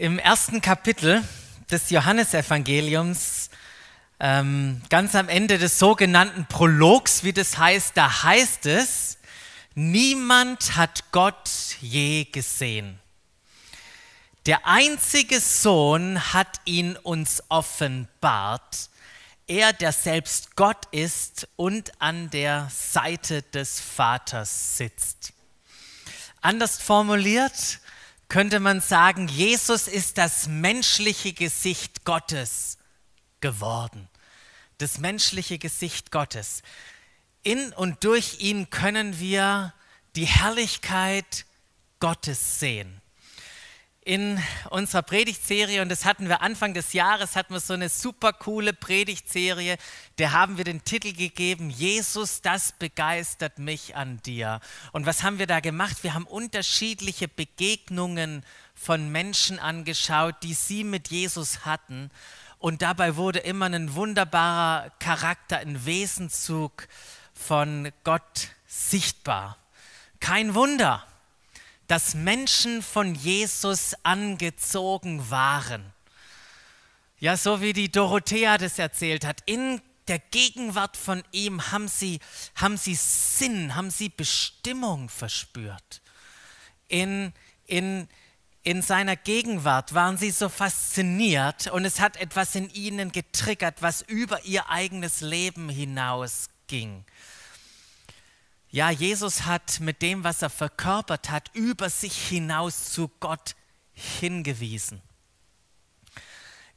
Im ersten Kapitel des Johannesevangeliums, ähm, ganz am Ende des sogenannten Prologs, wie das heißt, da heißt es, niemand hat Gott je gesehen. Der einzige Sohn hat ihn uns offenbart, er, der selbst Gott ist und an der Seite des Vaters sitzt. Anders formuliert, könnte man sagen, Jesus ist das menschliche Gesicht Gottes geworden. Das menschliche Gesicht Gottes. In und durch ihn können wir die Herrlichkeit Gottes sehen in unserer Predigtserie und das hatten wir Anfang des Jahres, hatten wir so eine super coole Predigtserie, der haben wir den Titel gegeben, Jesus, das begeistert mich an dir. Und was haben wir da gemacht? Wir haben unterschiedliche Begegnungen von Menschen angeschaut, die sie mit Jesus hatten und dabei wurde immer ein wunderbarer Charakter, ein Wesenzug von Gott sichtbar. Kein Wunder dass Menschen von Jesus angezogen waren. Ja, so wie die Dorothea das erzählt hat, in der Gegenwart von ihm haben sie, haben sie Sinn, haben sie Bestimmung verspürt. In, in, in seiner Gegenwart waren sie so fasziniert und es hat etwas in ihnen getriggert, was über ihr eigenes Leben hinausging. Ja, Jesus hat mit dem, was er verkörpert hat, über sich hinaus zu Gott hingewiesen.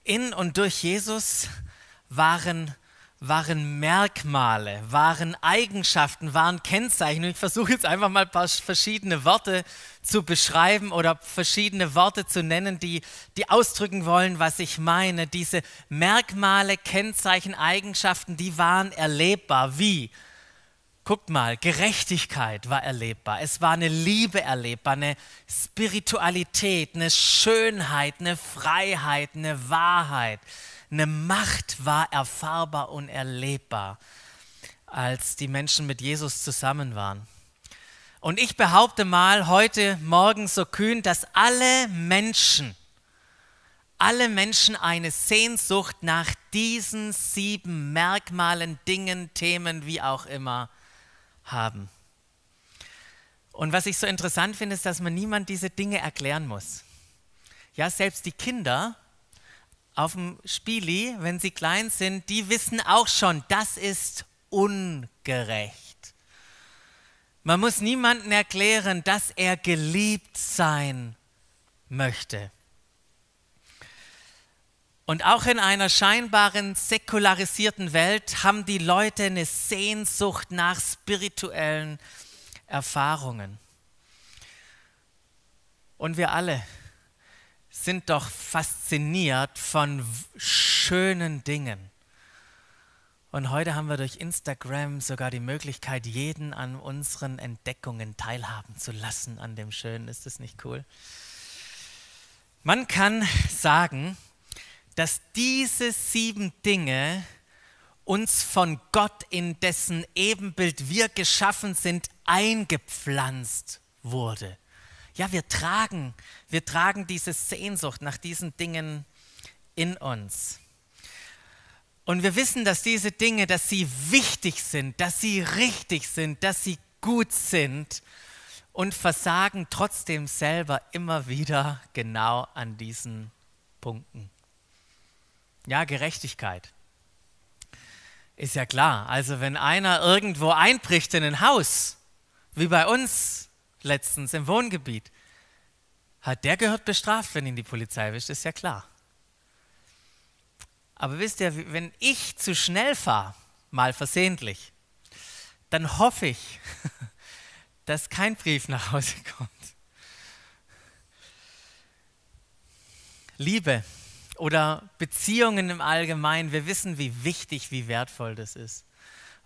In und durch Jesus waren, waren Merkmale, waren Eigenschaften, waren Kennzeichen. Ich versuche jetzt einfach mal ein paar verschiedene Worte zu beschreiben oder verschiedene Worte zu nennen, die, die ausdrücken wollen, was ich meine. Diese Merkmale, Kennzeichen, Eigenschaften, die waren erlebbar. Wie? Guckt mal, Gerechtigkeit war erlebbar, es war eine Liebe erlebbar, eine Spiritualität, eine Schönheit, eine Freiheit, eine Wahrheit, eine Macht war erfahrbar und erlebbar, als die Menschen mit Jesus zusammen waren. Und ich behaupte mal heute Morgen so kühn, dass alle Menschen, alle Menschen eine Sehnsucht nach diesen sieben Merkmalen, Dingen, Themen, wie auch immer, haben. Und was ich so interessant finde, ist, dass man niemand diese Dinge erklären muss. Ja, selbst die Kinder auf dem Spieli, wenn sie klein sind, die wissen auch schon, das ist ungerecht. Man muss niemandem erklären, dass er geliebt sein möchte. Und auch in einer scheinbaren säkularisierten Welt haben die Leute eine Sehnsucht nach spirituellen Erfahrungen. Und wir alle sind doch fasziniert von schönen Dingen. Und heute haben wir durch Instagram sogar die Möglichkeit, jeden an unseren Entdeckungen teilhaben zu lassen, an dem Schönen. Ist das nicht cool? Man kann sagen, dass diese sieben Dinge uns von Gott, in dessen Ebenbild wir geschaffen sind, eingepflanzt wurde. Ja, wir tragen, wir tragen diese Sehnsucht nach diesen Dingen in uns. Und wir wissen, dass diese Dinge, dass sie wichtig sind, dass sie richtig sind, dass sie gut sind und versagen trotzdem selber immer wieder genau an diesen Punkten. Ja, Gerechtigkeit. Ist ja klar. Also wenn einer irgendwo einbricht in ein Haus, wie bei uns letztens im Wohngebiet, hat der gehört bestraft, wenn ihn die Polizei wischt, ist ja klar. Aber wisst ihr, wenn ich zu schnell fahre, mal versehentlich, dann hoffe ich, dass kein Brief nach Hause kommt. Liebe oder Beziehungen im Allgemeinen, wir wissen, wie wichtig, wie wertvoll das ist.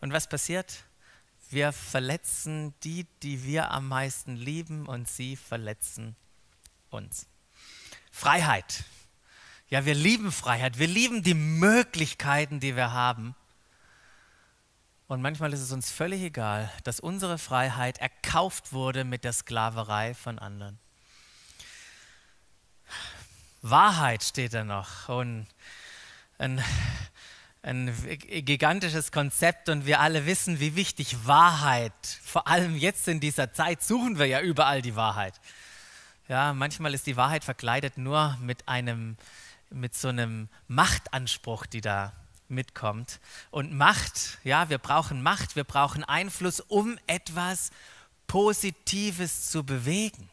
Und was passiert? Wir verletzen die, die wir am meisten lieben und sie verletzen uns. Freiheit. Ja, wir lieben Freiheit. Wir lieben die Möglichkeiten, die wir haben. Und manchmal ist es uns völlig egal, dass unsere Freiheit erkauft wurde mit der Sklaverei von anderen. Wahrheit steht da noch. Und ein, ein gigantisches Konzept und wir alle wissen, wie wichtig Wahrheit, vor allem jetzt in dieser Zeit, suchen wir ja überall die Wahrheit. Ja, manchmal ist die Wahrheit verkleidet nur mit einem, mit so einem Machtanspruch, die da mitkommt. Und Macht, ja, wir brauchen Macht, wir brauchen Einfluss, um etwas Positives zu bewegen.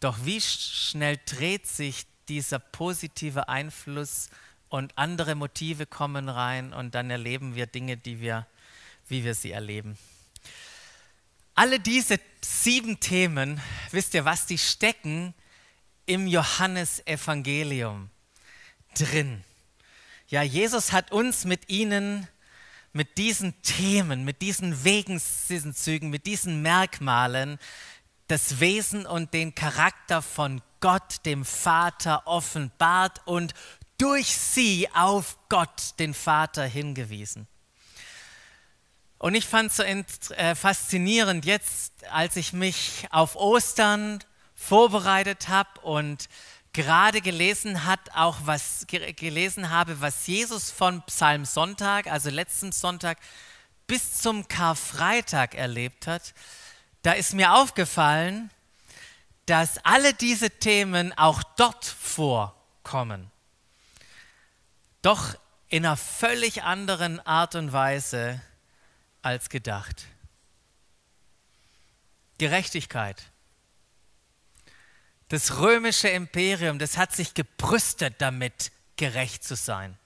Doch wie schnell dreht sich dieser positive Einfluss und andere Motive kommen rein und dann erleben wir Dinge, die wir, wie wir sie erleben. Alle diese sieben Themen, wisst ihr was, die stecken im Johannesevangelium drin. Ja, Jesus hat uns mit ihnen, mit diesen Themen, mit diesen Wegenszügen, mit diesen Merkmalen das Wesen und den Charakter von Gott, dem Vater, offenbart und durch sie auf Gott, den Vater, hingewiesen. Und ich fand es so äh, faszinierend jetzt, als ich mich auf Ostern vorbereitet habe und gerade gelesen hat, auch was gelesen habe, was Jesus von Psalm Sonntag, also letzten Sonntag, bis zum Karfreitag erlebt hat, da ist mir aufgefallen, dass alle diese Themen auch dort vorkommen. Doch in einer völlig anderen Art und Weise als gedacht. Gerechtigkeit das römische Imperium, das hat sich gebrüstet damit, gerecht zu sein.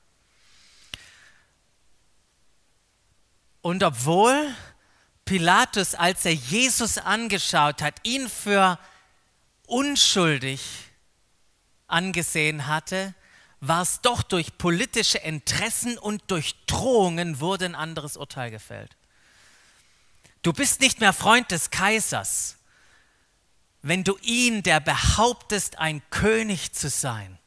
Und obwohl Pilatus, als er Jesus angeschaut hat, ihn für unschuldig angesehen hatte, war es doch durch politische Interessen und durch Drohungen wurde ein anderes Urteil gefällt. Du bist nicht mehr Freund des Kaisers wenn du ihn, der behauptest, ein König zu sein,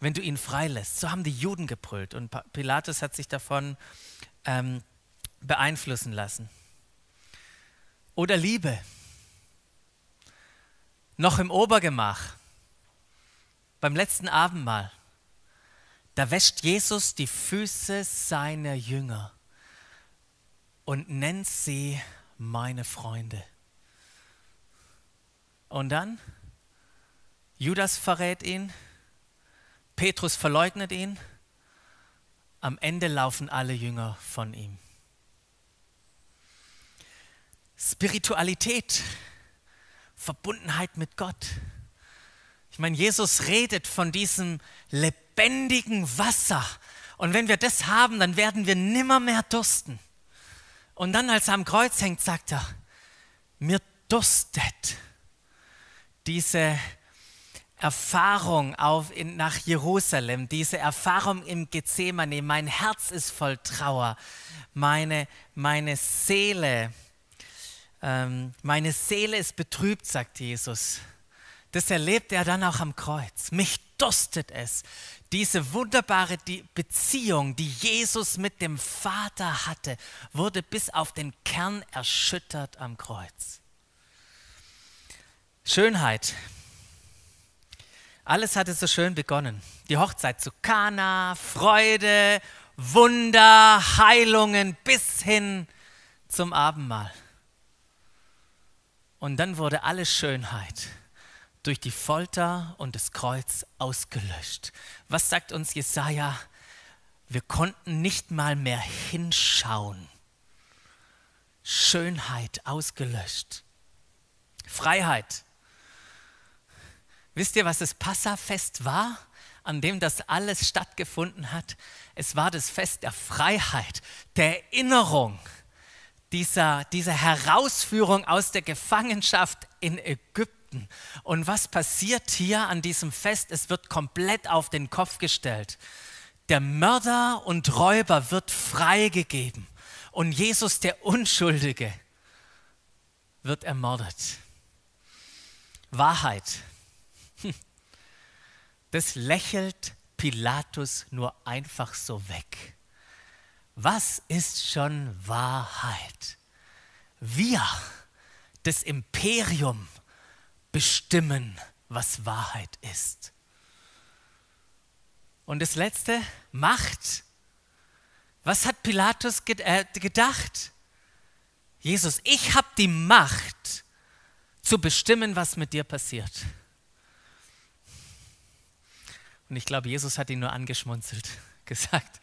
wenn du ihn freilässt. So haben die Juden gebrüllt und Pilatus hat sich davon ähm, beeinflussen lassen. Oder Liebe. Noch im Obergemach, beim letzten Abendmahl, da wäscht Jesus die Füße seiner Jünger und nennt sie meine Freunde. Und dann, Judas verrät ihn, Petrus verleugnet ihn, am Ende laufen alle Jünger von ihm. Spiritualität, Verbundenheit mit Gott. Ich meine, Jesus redet von diesem lebendigen Wasser. Und wenn wir das haben, dann werden wir nimmer mehr dursten. Und dann, als er am Kreuz hängt, sagt er, mir durstet diese Erfahrung auf in, nach Jerusalem, diese Erfahrung im Gethsemane, mein Herz ist voll Trauer, meine, meine Seele, ähm, meine Seele ist betrübt, sagt Jesus. Das erlebt er dann auch am Kreuz. Mich durstet es. Diese wunderbare Beziehung, die Jesus mit dem Vater hatte, wurde bis auf den Kern erschüttert am Kreuz. Schönheit. Alles hatte so schön begonnen. Die Hochzeit zu Kana, Freude, Wunder, Heilungen bis hin zum Abendmahl. Und dann wurde alle Schönheit durch die Folter und das Kreuz ausgelöscht. Was sagt uns Jesaja? Wir konnten nicht mal mehr hinschauen. Schönheit ausgelöscht. Freiheit. Wisst ihr, was das Passafest war, an dem das alles stattgefunden hat? Es war das Fest der Freiheit, der Erinnerung, dieser, dieser Herausführung aus der Gefangenschaft in Ägypten. Und was passiert hier an diesem Fest? Es wird komplett auf den Kopf gestellt. Der Mörder und Räuber wird freigegeben und Jesus, der Unschuldige, wird ermordet. Wahrheit das lächelt Pilatus nur einfach so weg. Was ist schon Wahrheit? Wir, das Imperium, bestimmen, was Wahrheit ist. Und das letzte, Macht. Was hat Pilatus äh, gedacht? Jesus, ich habe die Macht zu bestimmen, was mit dir passiert. Und ich glaube, Jesus hat ihn nur angeschmunzelt, gesagt,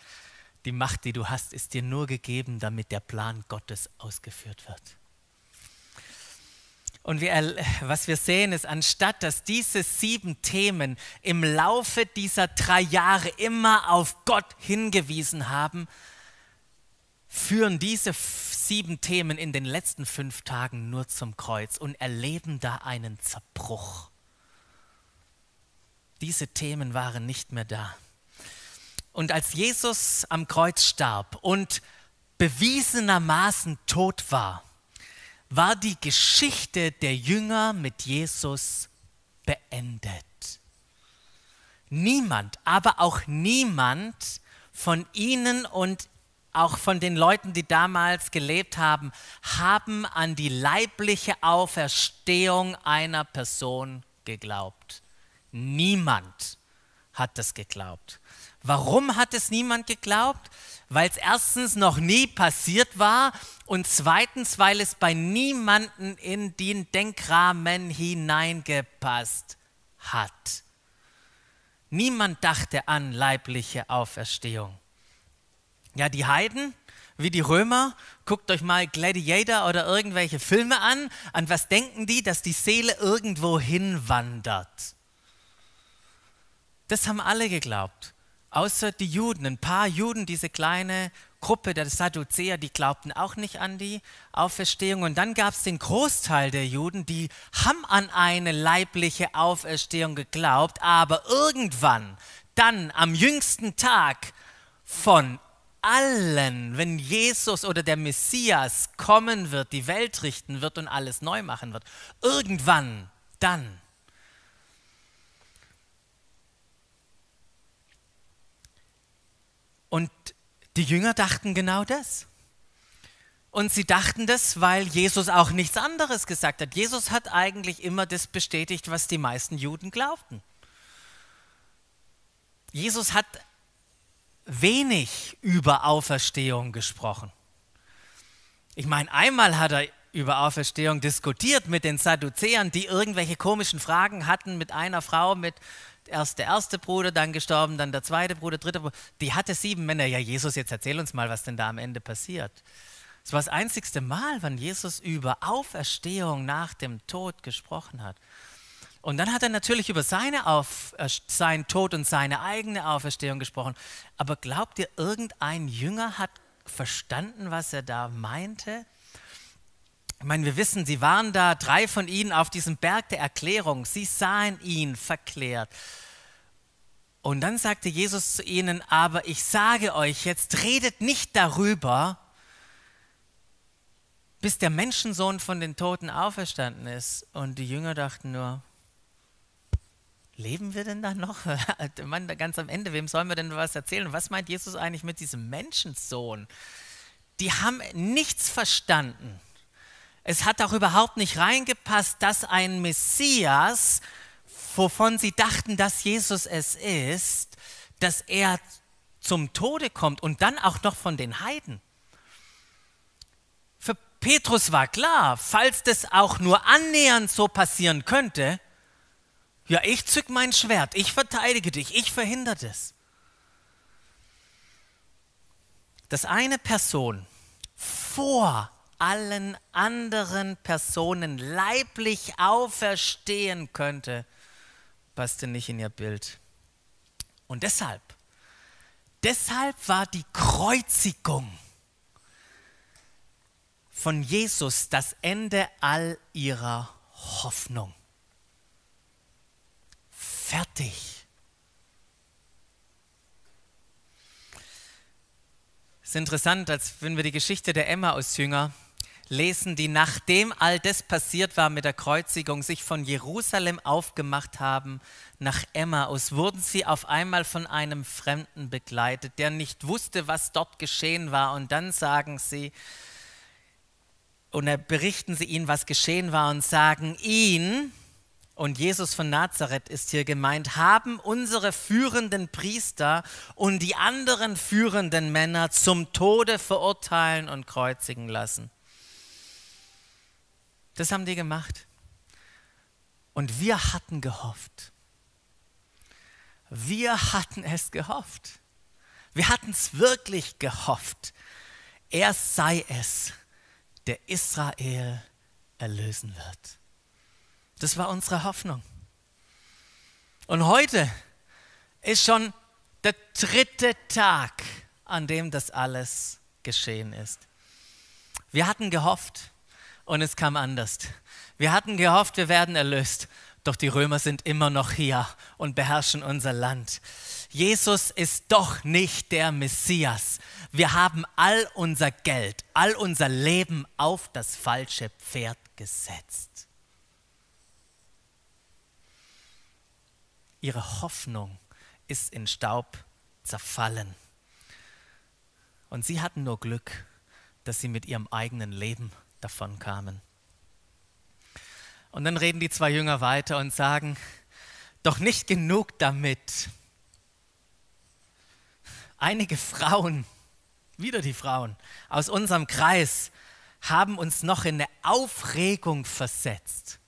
die Macht, die du hast, ist dir nur gegeben, damit der Plan Gottes ausgeführt wird. Und wir, was wir sehen ist, anstatt dass diese sieben Themen im Laufe dieser drei Jahre immer auf Gott hingewiesen haben, führen diese sieben Themen in den letzten fünf Tagen nur zum Kreuz und erleben da einen Zerbruch. Diese Themen waren nicht mehr da. Und als Jesus am Kreuz starb und bewiesenermaßen tot war, war die Geschichte der Jünger mit Jesus beendet. Niemand, aber auch niemand von ihnen und auch von den Leuten, die damals gelebt haben, haben an die leibliche Auferstehung einer Person geglaubt. Niemand hat das geglaubt. Warum hat es niemand geglaubt? Weil es erstens noch nie passiert war und zweitens, weil es bei niemanden in den Denkrahmen hineingepasst hat. Niemand dachte an leibliche Auferstehung. Ja, die Heiden, wie die Römer, guckt euch mal Gladiator oder irgendwelche Filme an. An was denken die? Dass die Seele irgendwo hinwandert. Das haben alle geglaubt. Außer die Juden. Ein paar Juden, diese kleine Gruppe der Sadduzäer, die glaubten auch nicht an die Auferstehung. Und dann gab es den Großteil der Juden, die haben an eine leibliche Auferstehung geglaubt, aber irgendwann, dann am jüngsten Tag von allen, wenn Jesus oder der Messias kommen wird, die Welt richten wird und alles neu machen wird, irgendwann, dann Und die Jünger dachten genau das. Und sie dachten das, weil Jesus auch nichts anderes gesagt hat. Jesus hat eigentlich immer das bestätigt, was die meisten Juden glaubten. Jesus hat wenig über Auferstehung gesprochen. Ich meine, einmal hat er über Auferstehung diskutiert mit den Sadduzäern, die irgendwelche komischen Fragen hatten mit einer Frau mit erst der erste Bruder, dann gestorben, dann der zweite Bruder, dritte Bruder. Die hatte sieben Männer. Ja, Jesus, jetzt erzähl uns mal, was denn da am Ende passiert. Es war das einzigste Mal, wann Jesus über Auferstehung nach dem Tod gesprochen hat. Und dann hat er natürlich über seine Auf, äh, seinen Tod und seine eigene Auferstehung gesprochen. Aber glaubt ihr, irgendein Jünger hat verstanden, was er da meinte? Ich meine, wir wissen, sie waren da, drei von ihnen auf diesem Berg der Erklärung. Sie sahen ihn verklärt. Und dann sagte Jesus zu ihnen, aber ich sage euch, jetzt redet nicht darüber, bis der Menschensohn von den Toten auferstanden ist. Und die Jünger dachten nur, leben wir denn da noch? Mann, ganz am Ende, wem sollen wir denn was erzählen? Was meint Jesus eigentlich mit diesem Menschensohn? Die haben nichts verstanden. Es hat auch überhaupt nicht reingepasst, dass ein Messias wovon sie dachten, dass Jesus es ist, dass er zum Tode kommt und dann auch noch von den Heiden. Für Petrus war klar, falls das auch nur annähernd so passieren könnte, ja, ich zück mein Schwert, ich verteidige dich, ich verhindere das. Dass eine Person vor allen anderen Personen leiblich auferstehen könnte, passte nicht in ihr Bild. Und deshalb, deshalb war die Kreuzigung von Jesus das Ende all ihrer Hoffnung. Fertig. Es ist interessant, als wenn wir die Geschichte der Emma aus Jünger lesen, die nachdem all das passiert war mit der Kreuzigung, sich von Jerusalem aufgemacht haben nach Emmaus, wurden sie auf einmal von einem Fremden begleitet, der nicht wusste, was dort geschehen war. Und dann sagen sie, und berichten sie ihnen, was geschehen war und sagen ihn, und Jesus von Nazareth ist hier gemeint, haben unsere führenden Priester und die anderen führenden Männer zum Tode verurteilen und kreuzigen lassen. Das haben die gemacht. Und wir hatten gehofft. Wir hatten es gehofft. Wir hatten es wirklich gehofft. Er sei es, der Israel erlösen wird. Das war unsere Hoffnung. Und heute ist schon der dritte Tag, an dem das alles geschehen ist. Wir hatten gehofft und es kam anders. Wir hatten gehofft, wir werden erlöst, doch die Römer sind immer noch hier und beherrschen unser Land. Jesus ist doch nicht der Messias. Wir haben all unser Geld, all unser Leben auf das falsche Pferd gesetzt. Ihre Hoffnung ist in Staub zerfallen. Und sie hatten nur Glück, dass sie mit ihrem eigenen Leben davon kamen. Und dann reden die zwei Jünger weiter und sagen, doch nicht genug damit. Einige Frauen, wieder die Frauen aus unserem Kreis, haben uns noch in eine Aufregung versetzt.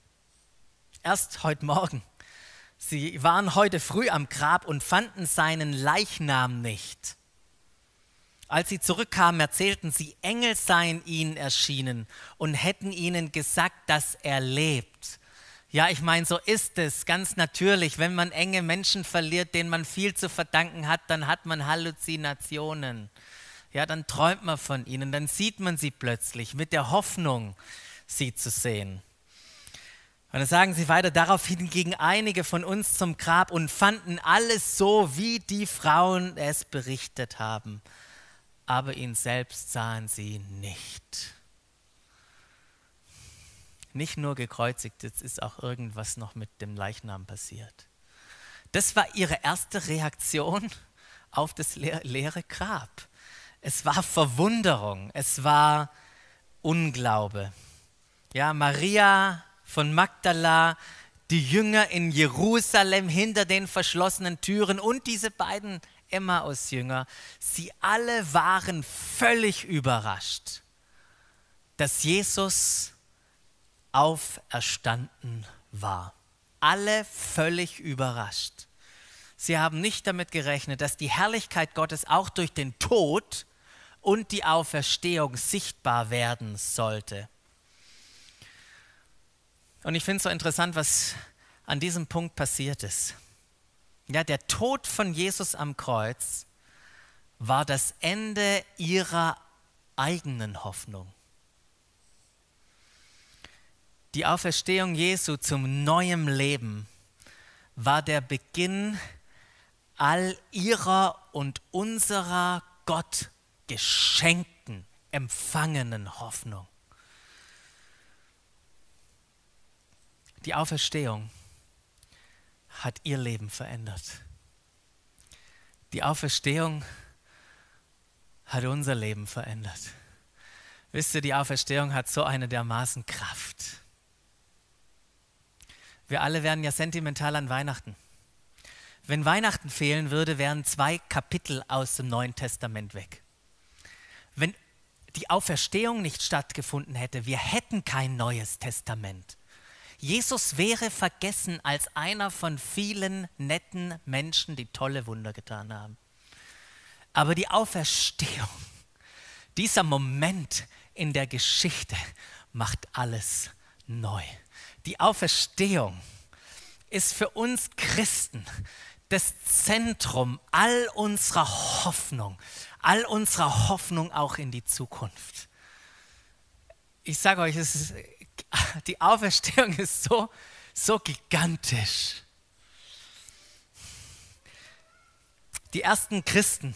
Erst heute Morgen Sie waren heute früh am Grab und fanden seinen Leichnam nicht. Als sie zurückkamen, erzählten sie, Engel seien ihnen erschienen und hätten ihnen gesagt, dass er lebt. Ja, ich meine, so ist es ganz natürlich. Wenn man enge Menschen verliert, denen man viel zu verdanken hat, dann hat man Halluzinationen. Ja, dann träumt man von ihnen, dann sieht man sie plötzlich mit der Hoffnung, sie zu sehen. Und dann sagen sie weiter, daraufhin gingen einige von uns zum Grab und fanden alles so, wie die Frauen es berichtet haben. Aber ihn selbst sahen sie nicht. Nicht nur gekreuzigt, jetzt ist auch irgendwas noch mit dem Leichnam passiert. Das war ihre erste Reaktion auf das leere Grab. Es war Verwunderung, es war Unglaube. Ja, Maria von Magdala, die Jünger in Jerusalem hinter den verschlossenen Türen und diese beiden Emmaus-Jünger, sie alle waren völlig überrascht, dass Jesus auferstanden war. Alle völlig überrascht. Sie haben nicht damit gerechnet, dass die Herrlichkeit Gottes auch durch den Tod und die Auferstehung sichtbar werden sollte. Und ich finde es so interessant, was an diesem Punkt passiert ist. Ja, der Tod von Jesus am Kreuz war das Ende ihrer eigenen Hoffnung. Die Auferstehung Jesu zum neuen Leben war der Beginn all ihrer und unserer Gott geschenkten, empfangenen Hoffnung. Die Auferstehung hat ihr Leben verändert. Die Auferstehung hat unser Leben verändert. Wisst ihr, die Auferstehung hat so eine dermaßen Kraft. Wir alle werden ja sentimental an Weihnachten. Wenn Weihnachten fehlen würde, wären zwei Kapitel aus dem Neuen Testament weg. Wenn die Auferstehung nicht stattgefunden hätte, wir hätten kein neues Testament. Jesus wäre vergessen als einer von vielen netten Menschen, die tolle Wunder getan haben. Aber die Auferstehung, dieser Moment in der Geschichte macht alles neu. Die Auferstehung ist für uns Christen das Zentrum all unserer Hoffnung, all unserer Hoffnung auch in die Zukunft. Ich sage euch, es ist die Auferstehung ist so, so gigantisch. Die ersten Christen,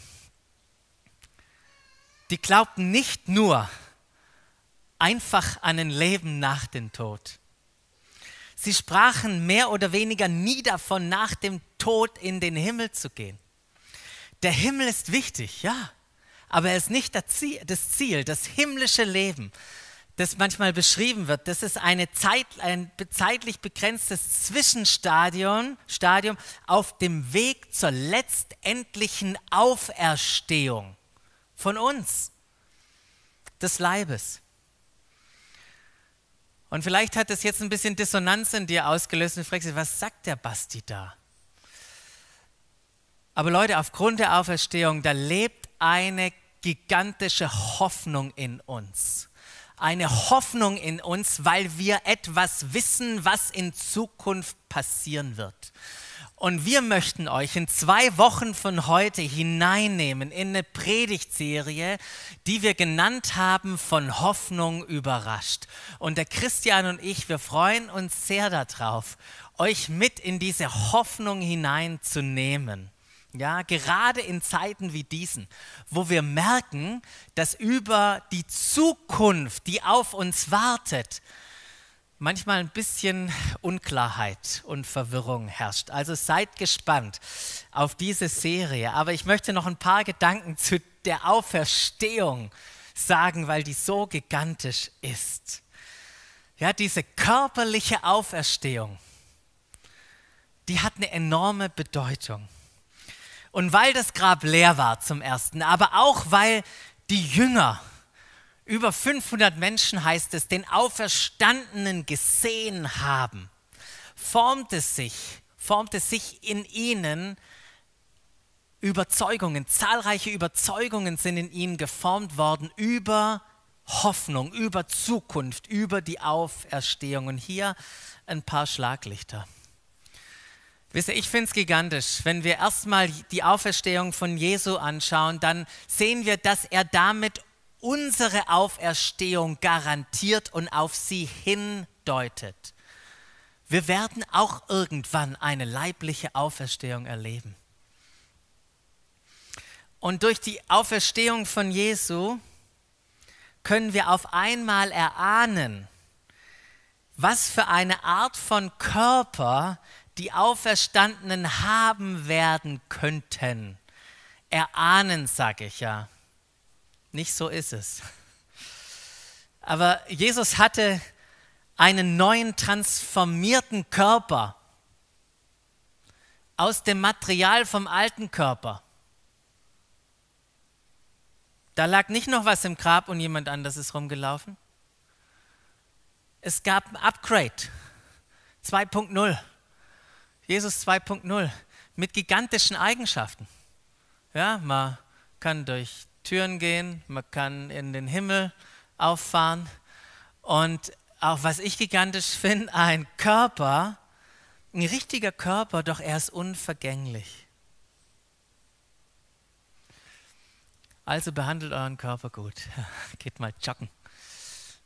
die glaubten nicht nur einfach an ein Leben nach dem Tod. Sie sprachen mehr oder weniger nie davon, nach dem Tod in den Himmel zu gehen. Der Himmel ist wichtig, ja, aber er ist nicht das Ziel, das, himmlische Leben das manchmal beschrieben wird, das ist eine Zeit, ein zeitlich begrenztes Zwischenstadium Stadium auf dem Weg zur letztendlichen Auferstehung von uns, des Leibes. Und vielleicht hat das jetzt ein bisschen Dissonanz in dir ausgelöst und du fragst dich, was sagt der Basti da? Aber Leute, aufgrund der Auferstehung, da lebt eine gigantische Hoffnung in uns. Eine Hoffnung in uns, weil wir etwas wissen, was in Zukunft passieren wird. Und wir möchten euch in zwei Wochen von heute hineinnehmen in eine Predigtserie, die wir genannt haben von Hoffnung überrascht. Und der Christian und ich, wir freuen uns sehr darauf, euch mit in diese Hoffnung hineinzunehmen. Ja, gerade in Zeiten wie diesen, wo wir merken, dass über die Zukunft, die auf uns wartet, manchmal ein bisschen Unklarheit und Verwirrung herrscht. Also seid gespannt auf diese Serie. Aber ich möchte noch ein paar Gedanken zu der Auferstehung sagen, weil die so gigantisch ist. Ja, diese körperliche Auferstehung, die hat eine enorme Bedeutung. Und weil das Grab leer war zum ersten, aber auch weil die Jünger, über 500 Menschen heißt es, den Auferstandenen gesehen haben, formte sich, formte sich in ihnen Überzeugungen, zahlreiche Überzeugungen sind in ihnen geformt worden über Hoffnung, über Zukunft, über die Auferstehung. Und hier ein paar Schlaglichter. Wisst ihr, ich finde es gigantisch. Wenn wir erstmal die Auferstehung von Jesu anschauen, dann sehen wir, dass er damit unsere Auferstehung garantiert und auf sie hindeutet. Wir werden auch irgendwann eine leibliche Auferstehung erleben. Und durch die Auferstehung von Jesu können wir auf einmal erahnen, was für eine Art von Körper die Auferstandenen haben werden könnten. Erahnen, sage ich ja. Nicht so ist es. Aber Jesus hatte einen neuen transformierten Körper aus dem Material vom alten Körper. Da lag nicht noch was im Grab und jemand anders ist rumgelaufen. Es gab ein Upgrade 2.0. Jesus 2.0 mit gigantischen Eigenschaften. Ja, man kann durch Türen gehen, man kann in den Himmel auffahren. Und auch was ich gigantisch finde, ein Körper, ein richtiger Körper, doch er ist unvergänglich. Also behandelt euren Körper gut. Geht mal joggen.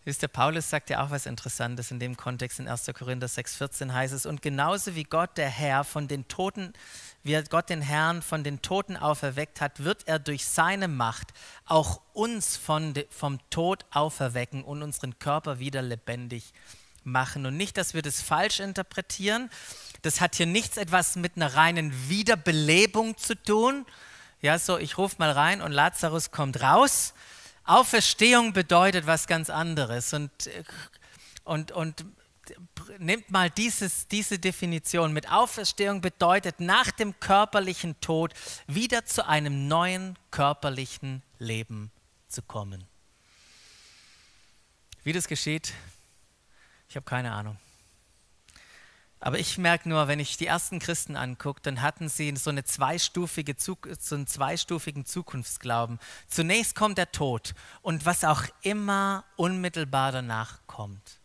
Wisst ihr, Paulus sagt ja auch was Interessantes in dem Kontext in 1. Korinther 6,14 heißt es, und genauso wie Gott der Herr von den Toten, wie Gott den Herrn von den Toten auferweckt hat, wird er durch seine Macht auch uns von vom Tod auferwecken und unseren Körper wieder lebendig machen. Und nicht, dass wir das falsch interpretieren. Das hat hier nichts etwas mit einer reinen Wiederbelebung zu tun. Ja, so, ich rufe mal rein und Lazarus kommt raus Auferstehung bedeutet was ganz anderes. Und, und, und nehmt mal dieses, diese Definition mit. Auferstehung bedeutet nach dem körperlichen Tod wieder zu einem neuen körperlichen Leben zu kommen. Wie das geschieht, ich habe keine Ahnung. Aber ich merke nur, wenn ich die ersten Christen angucke, dann hatten sie so, eine zweistufige, so einen zweistufigen Zukunftsglauben. Zunächst kommt der Tod und was auch immer unmittelbar danach kommt.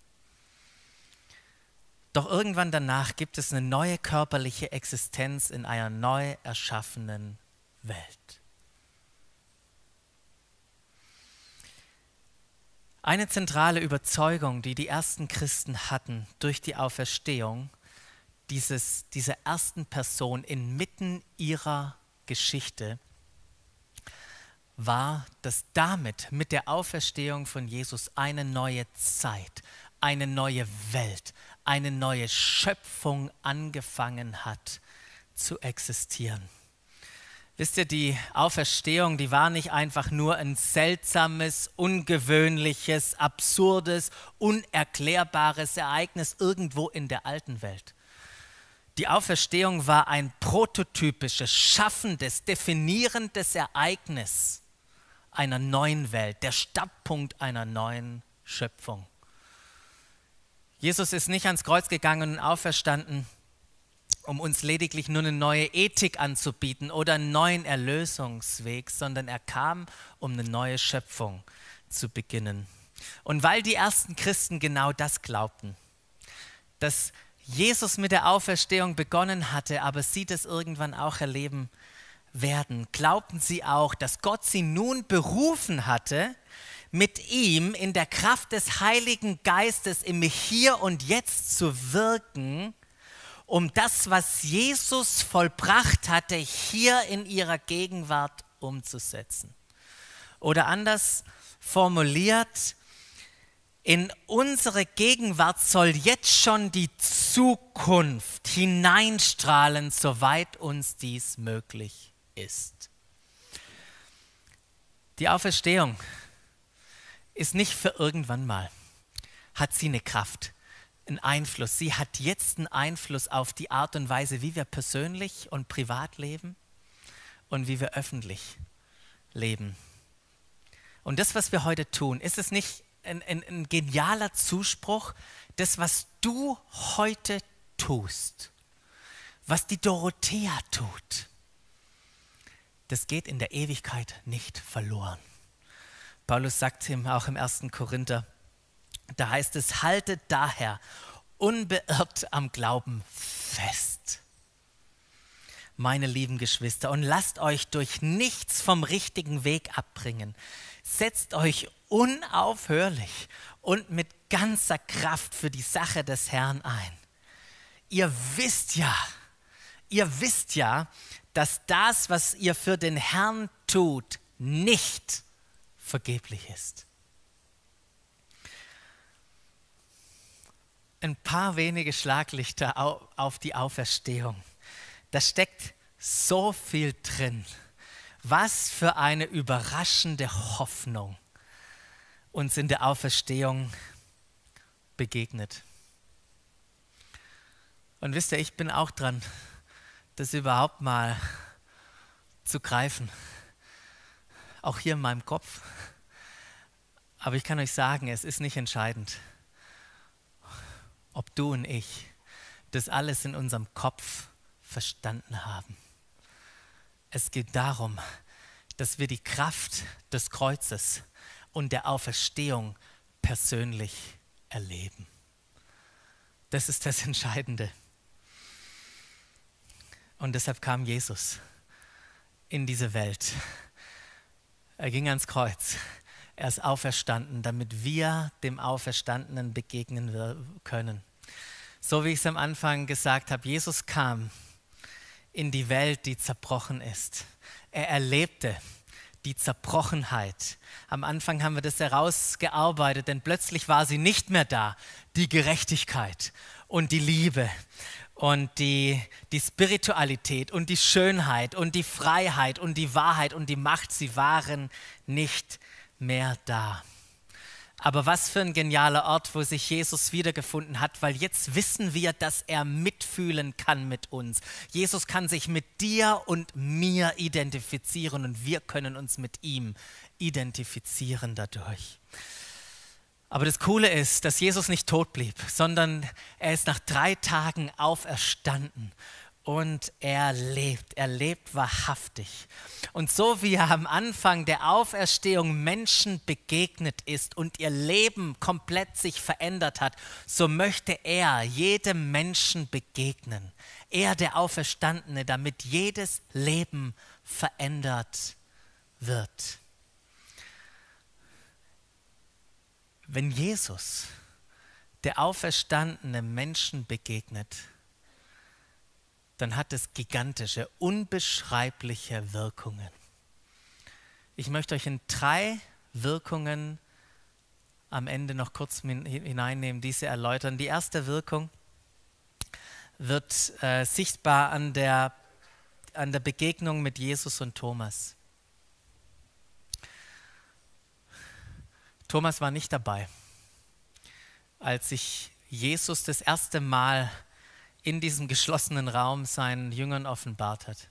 Doch irgendwann danach gibt es eine neue körperliche Existenz in einer neu erschaffenen Welt. Eine zentrale Überzeugung, die die ersten Christen hatten durch die Auferstehung, dieses, dieser ersten Person inmitten ihrer Geschichte war, dass damit mit der Auferstehung von Jesus eine neue Zeit, eine neue Welt, eine neue Schöpfung angefangen hat zu existieren. Wisst ihr, die Auferstehung, die war nicht einfach nur ein seltsames, ungewöhnliches, absurdes, unerklärbares Ereignis irgendwo in der alten Welt. Die Auferstehung war ein prototypisches, schaffendes, definierendes Ereignis einer neuen Welt, der Startpunkt einer neuen Schöpfung. Jesus ist nicht ans Kreuz gegangen und auferstanden, um uns lediglich nur eine neue Ethik anzubieten oder einen neuen Erlösungsweg, sondern er kam, um eine neue Schöpfung zu beginnen. Und weil die ersten Christen genau das glaubten, dass Jesus mit der Auferstehung begonnen hatte, aber sie das irgendwann auch erleben werden, glaubten sie auch, dass Gott sie nun berufen hatte, mit ihm in der Kraft des Heiligen Geistes im Hier und Jetzt zu wirken, um das, was Jesus vollbracht hatte, hier in ihrer Gegenwart umzusetzen. Oder anders formuliert, in unsere Gegenwart soll jetzt schon die Zukunft hineinstrahlen, soweit uns dies möglich ist. Die Auferstehung ist nicht für irgendwann mal. Hat sie eine Kraft, einen Einfluss. Sie hat jetzt einen Einfluss auf die Art und Weise, wie wir persönlich und privat leben und wie wir öffentlich leben. Und das, was wir heute tun, ist es nicht ein, ein, ein genialer Zuspruch, das, was du heute tust, was die Dorothea tut, das geht in der Ewigkeit nicht verloren. Paulus sagt ihm auch im 1. Korinther, da heißt es, haltet daher unbeirrt am Glauben fest. Meine lieben Geschwister, und lasst euch durch nichts vom richtigen Weg abbringen. Setzt euch unaufhörlich und mit ganzer Kraft für die Sache des Herrn ein. Ihr wisst ja, ihr wisst ja, dass das, was ihr für den Herrn tut, nicht vergeblich ist. Ein paar wenige Schlaglichter auf die Auferstehung. Da steckt so viel drin. Was für eine überraschende Hoffnung uns in der Auferstehung begegnet. Und wisst ihr, ich bin auch dran, das überhaupt mal zu greifen auch hier in meinem Kopf. Aber ich kann euch sagen, es ist nicht entscheidend, ob du und ich das alles in unserem Kopf verstanden haben. Es geht darum, dass wir die Kraft des Kreuzes und der Auferstehung persönlich erleben. Das ist das Entscheidende. Und deshalb kam Jesus in diese Welt er ging ans Kreuz. Er ist auferstanden, damit wir dem Auferstandenen begegnen können. So wie ich es am Anfang gesagt habe, Jesus kam in die Welt, die zerbrochen ist. Er erlebte die Zerbrochenheit. Am Anfang haben wir das herausgearbeitet, denn plötzlich war sie nicht mehr da, die Gerechtigkeit und die Liebe und die, die Spiritualität und die Schönheit und die Freiheit und die Wahrheit und die Macht, sie waren nicht mehr da. Aber was für ein genialer Ort, wo sich Jesus wiedergefunden hat, weil jetzt wissen wir, dass er mitfühlen kann mit uns. Jesus kann sich mit dir und mir identifizieren und wir können uns mit ihm identifizieren dadurch. Aber das Coole ist, dass Jesus nicht tot blieb, sondern er ist nach drei Tagen auferstanden und er lebt, er lebt wahrhaftig. Und so wie er am Anfang der Auferstehung Menschen begegnet ist und ihr Leben komplett sich verändert hat, so möchte er jedem Menschen begegnen. Er, der Auferstandene, damit jedes Leben verändert wird. Wenn Jesus, der auferstandene Menschen begegnet, dann hat es gigantische, unbeschreibliche Wirkungen. Ich möchte euch in drei Wirkungen am Ende noch kurz hineinnehmen, diese erläutern. Die erste Wirkung wird äh, sichtbar an der an der Begegnung mit Jesus und Thomas. Thomas war nicht dabei, als sich Jesus das erste Mal in diesem geschlossenen Raum seinen Jüngern offenbart hat.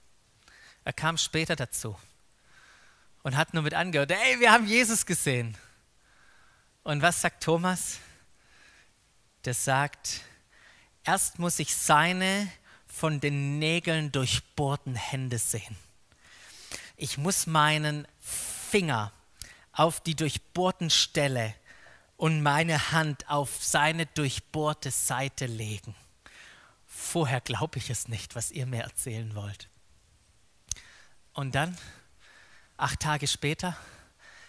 Er kam später dazu und hat nur mit angehört, ey, wir haben Jesus gesehen. Und was sagt Thomas? Der sagt, erst muss ich seine von den Nägeln durchbohrten Hände sehen. Ich muss meinen Finger auf die durchbohrten Stelle und meine Hand auf seine durchbohrte Seite legen. Vorher glaube ich es nicht, was ihr mir erzählen wollt. Und dann, acht Tage später,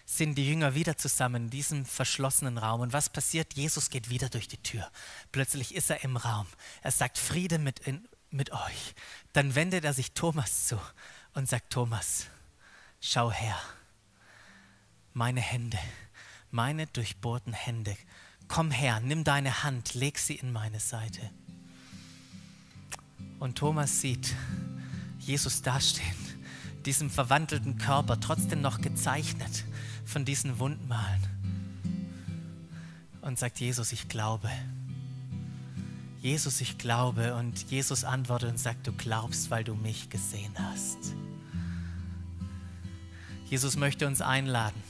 sind die Jünger wieder zusammen in diesem verschlossenen Raum. Und was passiert? Jesus geht wieder durch die Tür. Plötzlich ist er im Raum. Er sagt, Friede mit, in, mit euch. Dann wendet er sich Thomas zu und sagt, Thomas, schau her meine Hände, meine durchbohrten Hände. Komm her, nimm deine Hand, leg sie in meine Seite. Und Thomas sieht Jesus dastehen, diesem verwandelten Körper, trotzdem noch gezeichnet von diesen Wundmalen. Und sagt, Jesus, ich glaube. Jesus, ich glaube. Und Jesus antwortet und sagt, du glaubst, weil du mich gesehen hast. Jesus möchte uns einladen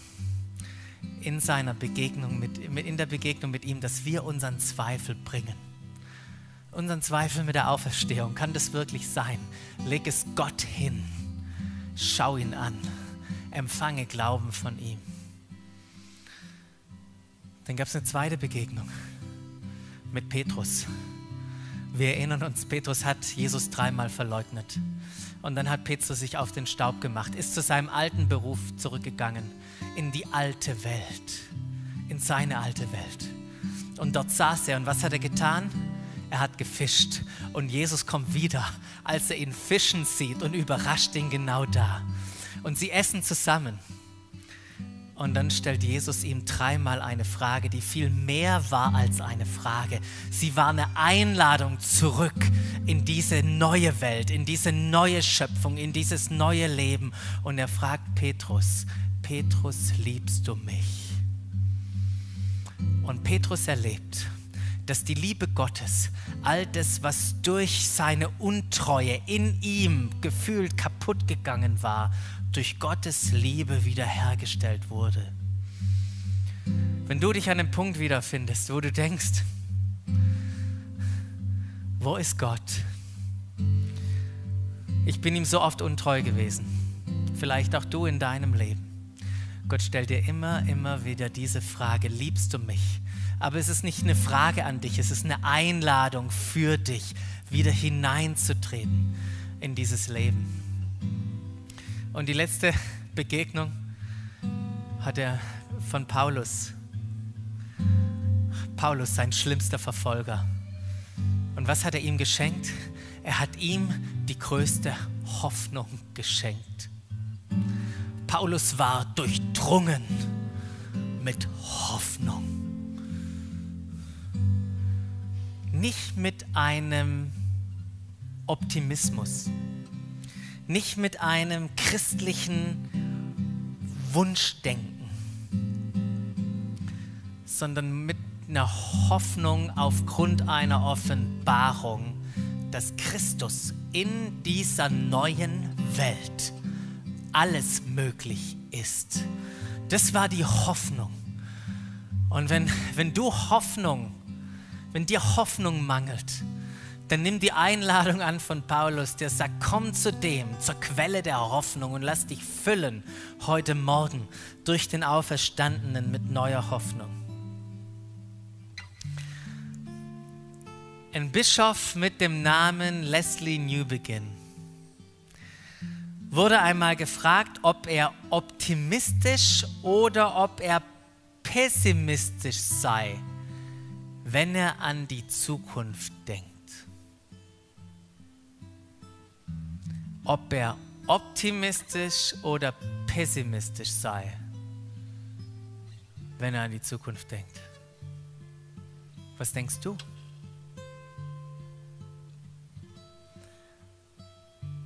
in seiner Begegnung mit, in der Begegnung mit ihm, dass wir unseren Zweifel bringen. Unseren Zweifel mit der Auferstehung. Kann das wirklich sein? Leg es Gott hin. Schau ihn an. Empfange Glauben von ihm. Dann gab es eine zweite Begegnung mit Petrus. Wir erinnern uns, Petrus hat Jesus dreimal verleugnet. Und dann hat Petrus sich auf den Staub gemacht, ist zu seinem alten Beruf zurückgegangen, in die alte Welt, in seine alte Welt. Und dort saß er und was hat er getan? Er hat gefischt und Jesus kommt wieder, als er ihn fischen sieht und überrascht ihn genau da. Und sie essen zusammen. Und dann stellt Jesus ihm dreimal eine Frage, die viel mehr war als eine Frage. Sie war eine Einladung zurück in diese neue Welt, in diese neue Schöpfung, in dieses neue Leben. Und er fragt Petrus, Petrus, liebst du mich? Und Petrus erlebt, dass die Liebe Gottes, all das, was durch seine Untreue in ihm gefühlt kaputt gegangen war, durch Gottes Liebe wiederhergestellt wurde. Wenn du dich an einem Punkt wiederfindest, wo du denkst, wo ist Gott? Ich bin ihm so oft untreu gewesen. Vielleicht auch du in deinem Leben. Gott stellt dir immer, immer wieder diese Frage, liebst du mich? Aber es ist nicht eine Frage an dich, es ist eine Einladung für dich, wieder hineinzutreten in dieses Leben. Und die letzte Begegnung hat er von Paulus. Paulus, sein schlimmster Verfolger. Und was hat er ihm geschenkt? Er hat ihm die größte Hoffnung geschenkt. Paulus war durchdrungen mit Hoffnung. Nicht mit einem Optimismus, nicht mit einem christlichen Wunschdenken, sondern mit einer Hoffnung aufgrund einer Offenbarung, dass Christus in dieser neuen Welt alles möglich ist. Das war die Hoffnung. Und wenn, wenn du Hoffnung, wenn dir Hoffnung mangelt, dann nimm die Einladung an von Paulus, der sagt, komm zu dem, zur Quelle der Hoffnung und lass dich füllen heute Morgen durch den Auferstandenen mit neuer Hoffnung. Ein Bischof mit dem Namen Leslie Newbegin wurde einmal gefragt, ob er optimistisch oder ob er pessimistisch sei, wenn er an die Zukunft denkt. ob er optimistisch oder pessimistisch sei, wenn er an die Zukunft denkt. Was denkst du?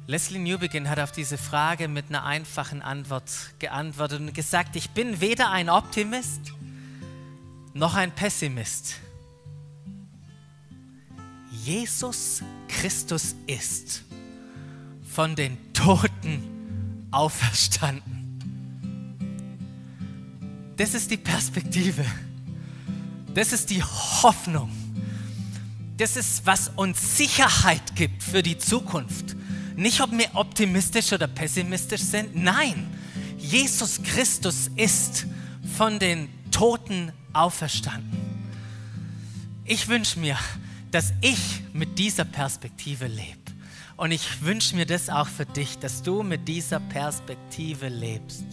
Leslie Newbegin hat auf diese Frage mit einer einfachen Antwort geantwortet und gesagt, ich bin weder ein Optimist noch ein Pessimist. Jesus Christus ist von den Toten auferstanden. Das ist die Perspektive. Das ist die Hoffnung. Das ist, was uns Sicherheit gibt für die Zukunft. Nicht, ob wir optimistisch oder pessimistisch sind. Nein, Jesus Christus ist von den Toten auferstanden. Ich wünsche mir, dass ich mit dieser Perspektive lebe. Und ich wünsche mir das auch für dich, dass du mit dieser Perspektive lebst.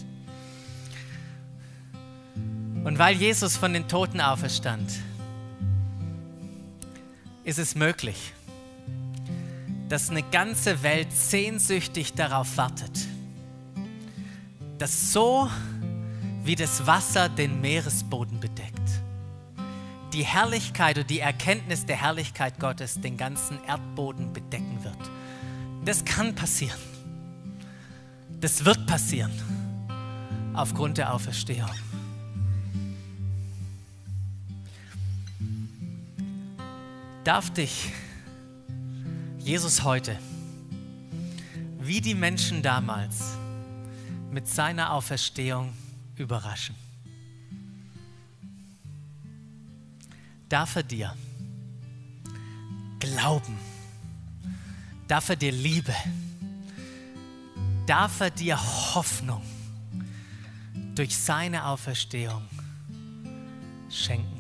Und weil Jesus von den Toten auferstand, ist es möglich, dass eine ganze Welt sehnsüchtig darauf wartet, dass so wie das Wasser den Meeresboden die Herrlichkeit und die Erkenntnis der Herrlichkeit Gottes den ganzen Erdboden bedecken wird. Das kann passieren. Das wird passieren aufgrund der Auferstehung. Darf dich Jesus heute, wie die Menschen damals, mit seiner Auferstehung überraschen? Darf er dir Glauben, darf er dir Liebe, darf er dir Hoffnung durch seine Auferstehung schenken?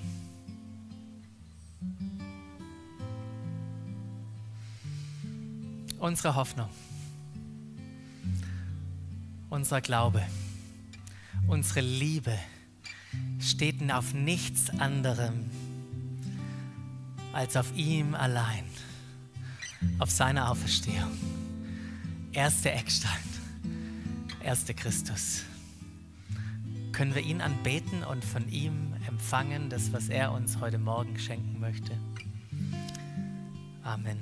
Unsere Hoffnung, unser Glaube, unsere Liebe steht auf nichts anderem als auf ihm allein, auf seiner Auferstehung. Er ist der Eckstein, er ist der Christus. Können wir ihn anbeten und von ihm empfangen, das, was er uns heute Morgen schenken möchte? Amen.